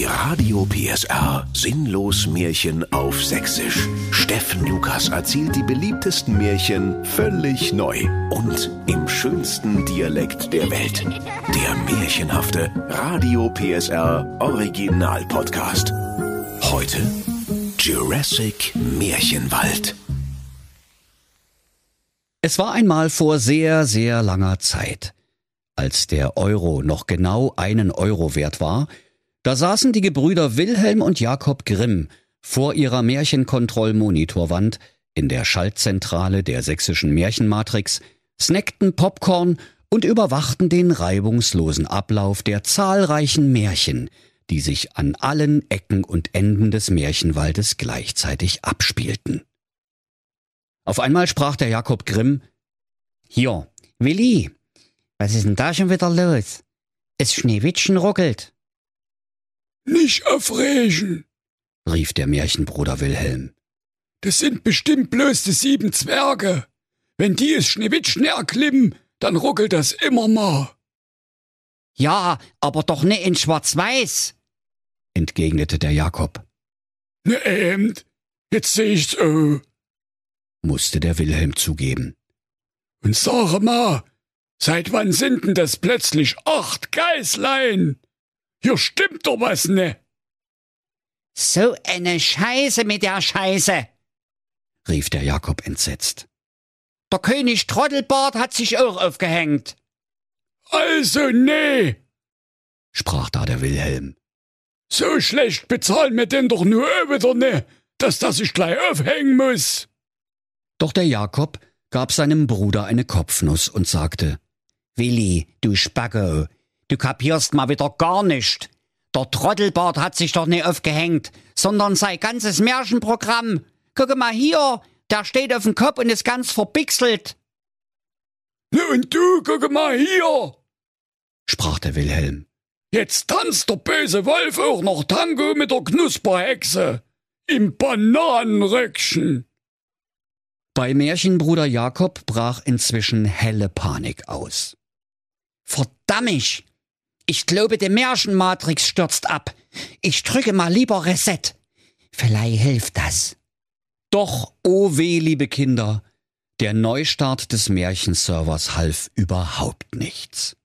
Die Radio PSR Sinnlos Märchen auf Sächsisch. Steffen Lukas erzählt die beliebtesten Märchen völlig neu und im schönsten Dialekt der Welt. Der märchenhafte Radio PSR Original Podcast. Heute Jurassic Märchenwald. Es war einmal vor sehr, sehr langer Zeit. Als der Euro noch genau einen Euro wert war, da saßen die Gebrüder Wilhelm und Jakob Grimm vor ihrer Märchenkontrollmonitorwand in der Schaltzentrale der sächsischen Märchenmatrix, snackten Popcorn und überwachten den reibungslosen Ablauf der zahlreichen Märchen, die sich an allen Ecken und Enden des Märchenwaldes gleichzeitig abspielten. Auf einmal sprach der Jakob Grimm Hier, Willi, was ist denn da schon wieder los? Es Schneewittchen ruckelt. Nicht aufregen, rief der Märchenbruder Wilhelm. das sind bestimmt bloß die sieben Zwerge. Wenn die es Schneewittchen erklimmen, dann ruckelt das immer mal. Ja, aber doch nicht in Schwarz-Weiß, entgegnete der Jakob, Ne eben, jetzt seh ich's auch. musste der Wilhelm zugeben. Und sage mal, seit wann sind denn das plötzlich acht Geißlein? Hier stimmt doch was ne? So eine Scheiße mit der Scheiße. rief der Jakob entsetzt. Der König Trottelbart hat sich auch aufgehängt. Also nee, sprach da der Wilhelm. so schlecht bezahlen wir den doch nur wieder ne, dass das sich gleich aufhängen muss. Doch der Jakob gab seinem Bruder eine Kopfnuss und sagte, Willi, du Spacko, du kapierst mal wieder gar nicht. Der Trottelbart hat sich doch nicht aufgehängt, sondern sein ganzes Märchenprogramm. Gucke mal hier, der steht auf dem Kopf und ist ganz verbixelt. Ne und du, guck mal hier. sprach der Wilhelm. Jetzt tanzt der böse Wolf auch noch Tango mit der Knusperhexe. Im Bananenröckchen. Bei Märchenbruder Jakob brach inzwischen helle Panik aus. Verdammt! Ich glaube, die Märchenmatrix stürzt ab. Ich drücke mal lieber Reset. Vielleicht hilft das. Doch, oh weh, liebe Kinder, der Neustart des Märchenservers half überhaupt nichts.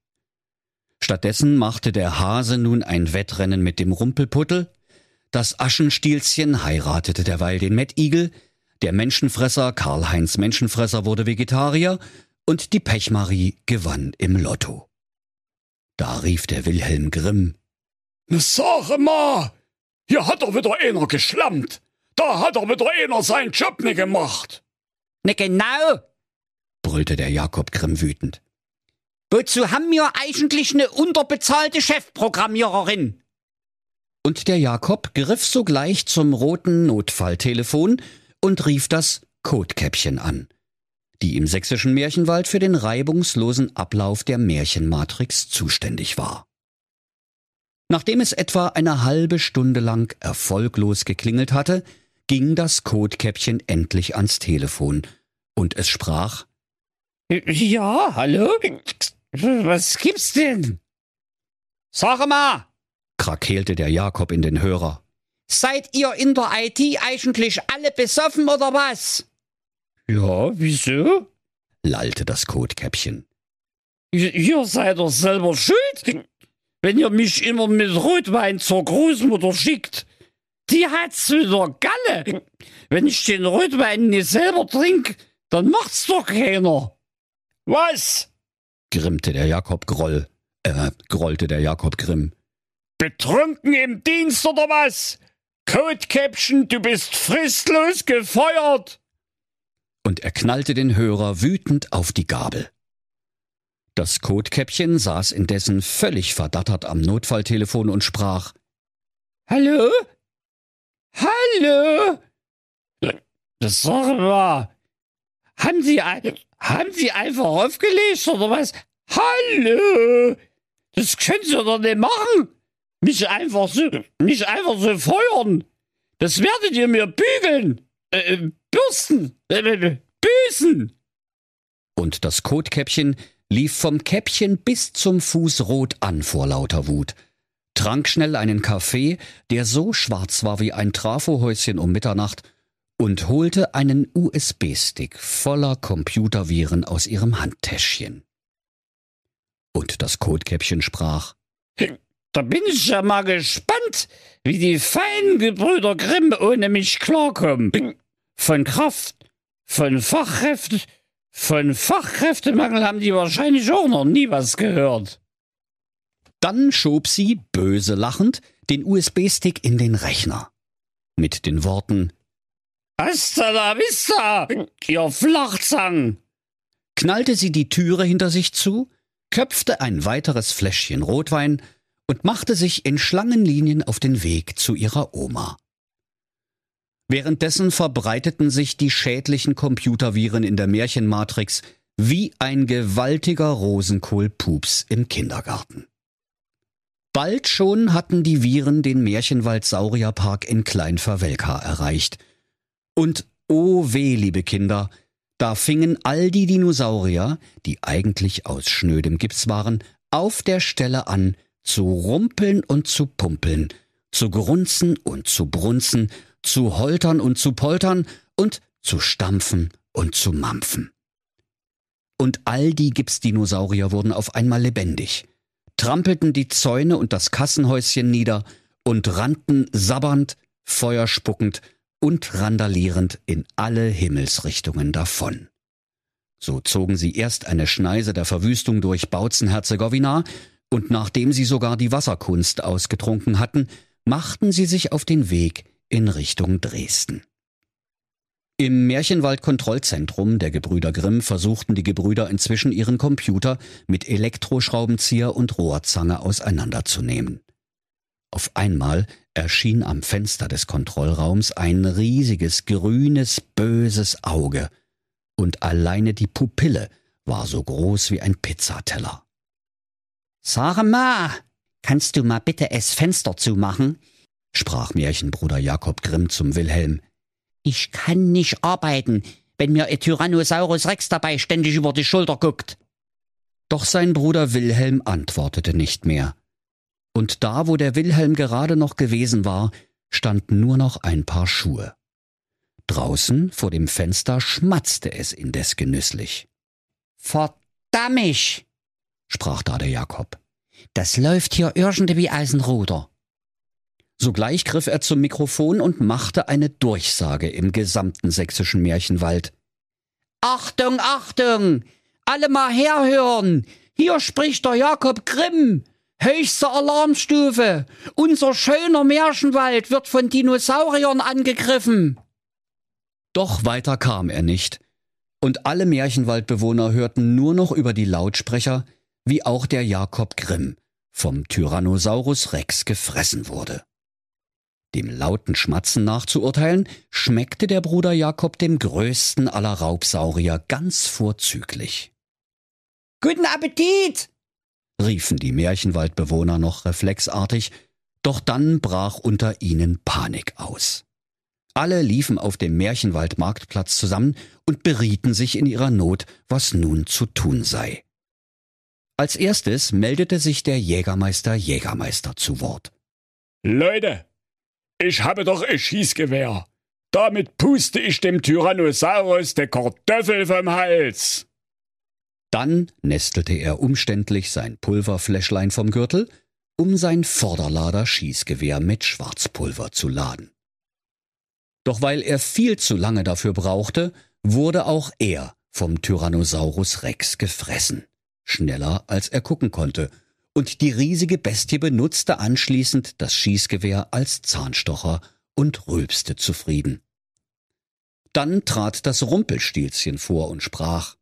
Stattdessen machte der Hase nun ein Wettrennen mit dem Rumpelputtel, das Aschenstielchen heiratete derweil den Mettigel, der Menschenfresser Karl-Heinz Menschenfresser wurde Vegetarier und die Pechmarie gewann im Lotto. Da rief der Wilhelm Grimm, Ne sage mal, hier hat doch wieder einer geschlammt. Da hat doch wieder einer seinen Job nicht gemacht. Ne genau. brüllte der Jakob Grimm wütend. Wozu haben wir eigentlich eine unterbezahlte Chefprogrammiererin? Und der Jakob griff sogleich zum roten Notfalltelefon und rief das Codekäppchen an, die im sächsischen Märchenwald für den reibungslosen Ablauf der Märchenmatrix zuständig war. Nachdem es etwa eine halbe Stunde lang erfolglos geklingelt hatte, ging das Codekäppchen endlich ans Telefon und es sprach Ja, hallo? Was gibt's denn? Sag mal, krakeelte der Jakob in den Hörer. seid ihr in der IT eigentlich alle besoffen oder was? Ja, wieso? lallte das Codekäppchen. Ihr, seid doch selber schuld, wenn ihr mich immer mit Rotwein zur Großmutter schickt. Die hat's wieder Galle. Wenn ich den Rotwein nicht selber trink, dann macht's doch keiner. Was? grimmte der Jakob Groll, äh, grollte der Jakob Grimm. Betrunken im Dienst oder was? Codekäppchen, du bist fristlos gefeuert. Und er knallte den Hörer wütend auf die Gabel. Das Codekäppchen saß indessen völlig verdattert am Notfalltelefon und sprach Hallo? Hallo? Das sag mal. Haben Sie, haben Sie einfach aufgelegt oder was? Hallo? Das können Sie doch nicht machen. Mich einfach so, mich einfach so feuern. Das werdet ihr mir bügeln. Äh, äh, bürsten. Äh, äh, büßen. Und das Kotkäppchen lief vom Käppchen bis zum Fuß rot an vor lauter Wut. trank schnell einen Kaffee, der so schwarz war wie ein Trafohäuschen um Mitternacht, und holte einen USB-Stick voller Computerviren aus ihrem Handtäschchen. Und das Kotkäppchen sprach Da bin ich ja mal gespannt, wie die feinen Gebrüder Grimm ohne mich klarkommen. Von Kraft, von Fachkräften, von Fachkräftemangel haben die wahrscheinlich auch noch nie was gehört. Dann schob sie, böse lachend, den USB-Stick in den Rechner. Mit den Worten Hasta la vista, ihr Flachzang! knallte sie die Türe hinter sich zu, köpfte ein weiteres Fläschchen Rotwein und machte sich in Schlangenlinien auf den Weg zu ihrer Oma. Währenddessen verbreiteten sich die schädlichen Computerviren in der Märchenmatrix wie ein gewaltiger Rosenkohlpups im Kindergarten. Bald schon hatten die Viren den Märchenwald-Saurierpark in Kleinverwelka erreicht. Und oh weh, liebe Kinder, da fingen all die Dinosaurier, die eigentlich aus schnödem Gips waren, auf der Stelle an, zu rumpeln und zu pumpeln, zu grunzen und zu brunzen, zu holtern und zu poltern und zu stampfen und zu mampfen. Und all die Gipsdinosaurier wurden auf einmal lebendig, trampelten die Zäune und das Kassenhäuschen nieder und rannten sabbernd, feuerspuckend und randalierend in alle Himmelsrichtungen davon. So zogen sie erst eine Schneise der Verwüstung durch Bautzen-Herzegowina, und nachdem sie sogar die Wasserkunst ausgetrunken hatten, machten sie sich auf den Weg in Richtung Dresden. Im Märchenwald-Kontrollzentrum der Gebrüder Grimm versuchten die Gebrüder inzwischen ihren Computer mit Elektroschraubenzieher und Rohrzange auseinanderzunehmen. Auf einmal erschien am Fenster des Kontrollraums ein riesiges, grünes, böses Auge, und alleine die Pupille war so groß wie ein Pizzateller. Sag mal, kannst du mal bitte es Fenster zumachen? Sprach Märchenbruder Jakob Grimm zum Wilhelm. Ich kann nicht arbeiten, wenn mir ein Tyrannosaurus Rex dabei ständig über die Schulter guckt. Doch sein Bruder Wilhelm antwortete nicht mehr. Und da, wo der Wilhelm gerade noch gewesen war, standen nur noch ein paar Schuhe. Draußen vor dem Fenster schmatzte es indes genüsslich. Verdammt, sprach da der Jakob. das läuft hier irgendwie aus dem Ruder. Sogleich griff er zum Mikrofon und machte eine Durchsage im gesamten sächsischen Märchenwald. Achtung, Achtung! Alle mal herhören! Hier spricht der Jakob Grimm! Höchste Alarmstufe! Unser schöner Märchenwald wird von Dinosauriern angegriffen! Doch weiter kam er nicht, und alle Märchenwaldbewohner hörten nur noch über die Lautsprecher, wie auch der Jakob Grimm vom Tyrannosaurus Rex gefressen wurde. Dem lauten Schmatzen nachzuurteilen, schmeckte der Bruder Jakob dem größten aller Raubsaurier ganz vorzüglich. Guten Appetit! riefen die Märchenwaldbewohner noch reflexartig, doch dann brach unter ihnen Panik aus. Alle liefen auf dem Märchenwaldmarktplatz zusammen und berieten sich in ihrer Not, was nun zu tun sei. Als erstes meldete sich der Jägermeister Jägermeister zu Wort. Leute, ich habe doch ein Schießgewehr. Damit puste ich dem Tyrannosaurus de Kartoffel vom Hals. Dann nestelte er umständlich sein Pulverfläschlein vom Gürtel, um sein Vorderlader Schießgewehr mit Schwarzpulver zu laden. Doch weil er viel zu lange dafür brauchte, wurde auch er vom Tyrannosaurus Rex gefressen, schneller als er gucken konnte, und die riesige Bestie benutzte anschließend das Schießgewehr als Zahnstocher und rülpste zufrieden. Dann trat das Rumpelstilzchen vor und sprach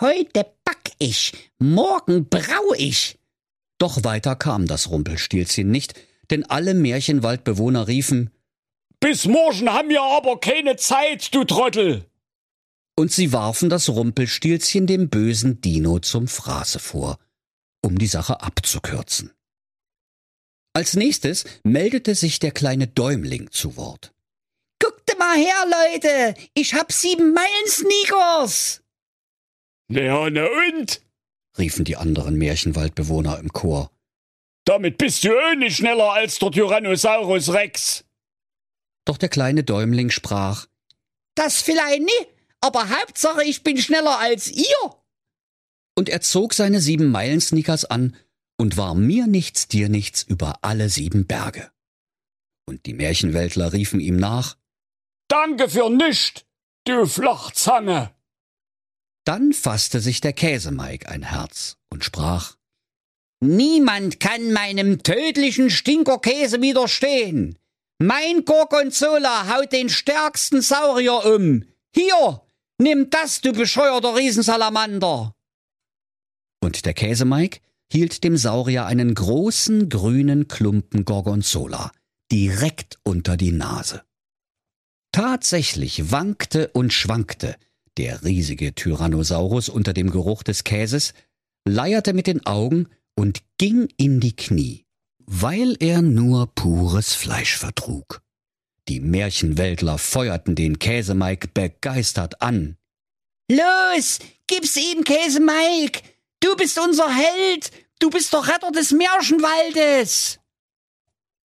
Heute back ich, morgen brau ich. Doch weiter kam das Rumpelstilzchen nicht, denn alle Märchenwaldbewohner riefen Bis morgen haben wir aber keine Zeit, du Trottel. und sie warfen das Rumpelstilzchen dem bösen Dino zum Fraße vor, um die Sache abzukürzen. Als nächstes meldete sich der kleine Däumling zu Wort. Guckt mal her, Leute! Ich hab sieben Meilen Sneakers! Ja, na und? riefen die anderen Märchenwaldbewohner im Chor. Damit bist du auch nicht schneller als der Tyrannosaurus Rex. Doch der kleine Däumling sprach, Das vielleicht nie, aber Hauptsache ich bin schneller als ihr. Und er zog seine sieben Meilen-Sneakers an und war mir nichts, dir nichts über alle sieben Berge. Und die Märchenweltler riefen ihm nach, Danke für nischt, du Flachzange. dann fasste sich der Käsemeig ein Herz und sprach, Niemand kann meinem tödlichen Stinkerkäse widerstehen. Mein Gorgonzola haut den stärksten Saurier um. Hier, nimm das, du bescheuerter Riesensalamander. Und der Käsemeig hielt dem Saurier einen großen grünen Klumpen Gorgonzola direkt unter die Nase. Tatsächlich wankte und schwankte der riesige Tyrannosaurus unter dem Geruch des Käses, leierte mit den Augen und ging in die Knie, weil er nur pures Fleisch vertrug. Die Märchenweltler feuerten den Käsemeig begeistert an. Los, gib's ihm, Käse Mike. Du bist unser Held. Du bist der Retter des Märchenwaldes.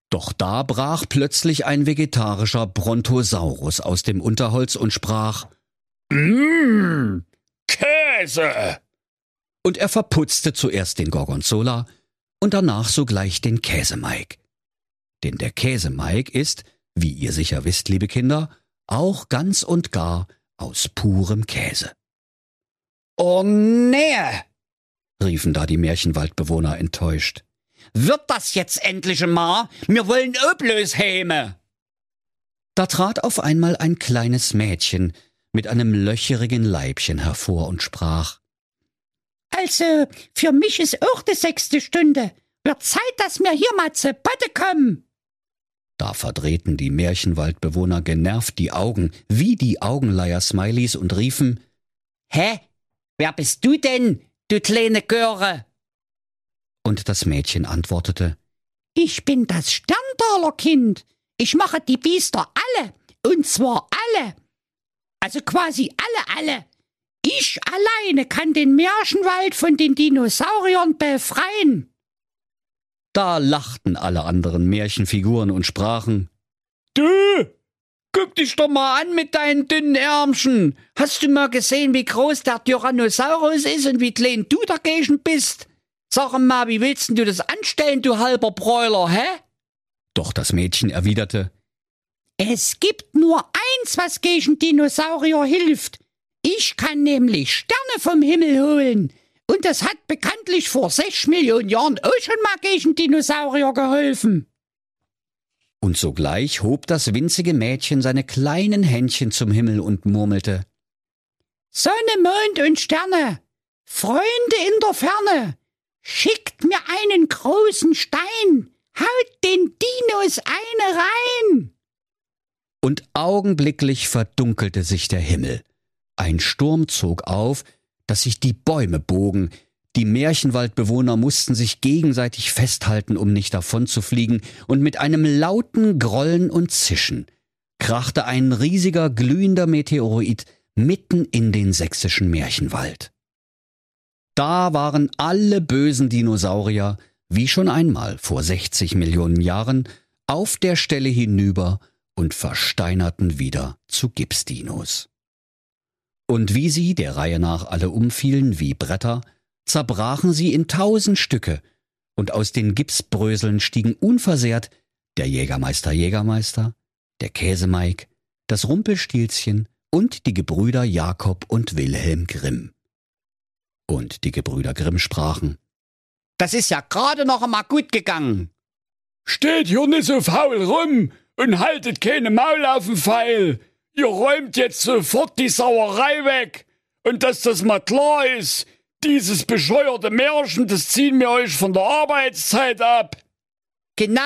Doch da brach plötzlich ein vegetarischer Brontosaurus aus dem Unterholz und sprach, Mmh, Käse. und er verputzte zuerst den Gorgonzola und danach sogleich den Käsemeig. Denn der Käsemeig ist, wie ihr sicher wisst, liebe Kinder, auch ganz und gar aus purem Käse. Oh nee. Riefen da die Märchenwaldbewohner enttäuscht. Wird das jetzt endlich mal? Wir wollen Öblös häme. Da trat auf einmal ein kleines Mädchen mit einem löcherigen Leibchen hervor und sprach, Also, für mich ist auch die sechste Stunde. Wird Zeit, dass wir hier mal zu Potte kommen. Da verdrehten die Märchenwaldbewohner genervt die Augen wie die Augenleier-Smileys und riefen, Hä? Wer bist du denn, du kleine Göre? und das Mädchen antwortete, Ich bin das Sterntalerkind. Ich mache die Biester alle. Und zwar alle. Also quasi alle, alle. Ich alleine kann den Märchenwald von den Dinosauriern befreien. Da lachten alle anderen Märchenfiguren und sprachen, Du, Guck dich doch mal an mit deinen dünnen Ärmchen. Hast du mal gesehen, wie groß der Tyrannosaurus ist und wie klein du dagegen bist? Sag mal, wie willst denn du das anstellen, du halber Bräuler, hä? doch das Mädchen erwiderte, Es gibt nur eins, was gegen Dinosaurier hilft. Ich kann nämlich Sterne vom Himmel holen. Und das hat bekanntlich vor sechs Millionen Jahren auch schon mal gegen Dinosaurier geholfen. Und sogleich hob das winzige Mädchen seine kleinen Händchen zum Himmel und murmelte, Sonne, Mond und Sterne, Freunde in der Ferne, schickt mir einen großen Stein, haut den Dinos eine rein. und augenblicklich verdunkelte sich der Himmel. Ein Sturm zog auf, dass sich die Bäume bogen, die Märchenwaldbewohner mussten sich gegenseitig festhalten, um nicht davonzufliegen, und mit einem lauten Grollen und Zischen krachte ein riesiger glühender Meteoroid mitten in den sächsischen Märchenwald. Da waren alle bösen Dinosaurier, wie schon einmal vor 60 Millionen Jahren, auf der Stelle hinüber und versteinerten wieder zu Gipsdinos. Und wie sie der Reihe nach alle umfielen wie Bretter, zerbrachen sie in tausend Stücke, und aus den Gipsbröseln stiegen unversehrt der Jägermeister Jägermeister, der Käsemeig, das Rumpelstilzchen und die Gebrüder Jakob und Wilhelm Grimm. Und die Gebrüder Grimm sprachen, Das ist ja gerade noch einmal gut gegangen. steht hier nicht so faul rum und haltet keine Maul auf den Pfeil. Ihr räumt jetzt sofort die Sauerei weg. Und dass das mal klar ist, dieses bescheuerte Märchen, das ziehen wir euch von der Arbeitszeit ab. Genau.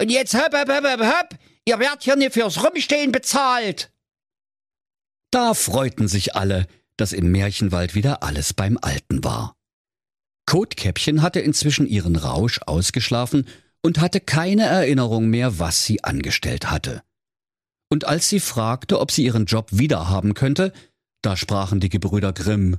Und jetzt hopp, hopp, hopp, hopp, hopp. Ihr werdet hier nicht fürs Rumstehen bezahlt. Da freuten sich alle, dass im Märchenwald wieder alles beim Alten war. Kotkäppchen hatte inzwischen ihren Rausch ausgeschlafen und hatte keine Erinnerung mehr, was sie angestellt hatte. Und als sie fragte, ob sie ihren Job wiederhaben könnte, da sprachen die Gebrüder Grimm.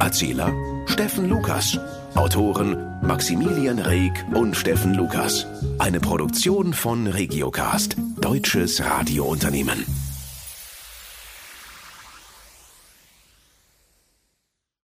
Erzähler Steffen Lukas. Autoren Maximilian Reg und Steffen Lukas. Eine Produktion von Regiocast, deutsches Radiounternehmen.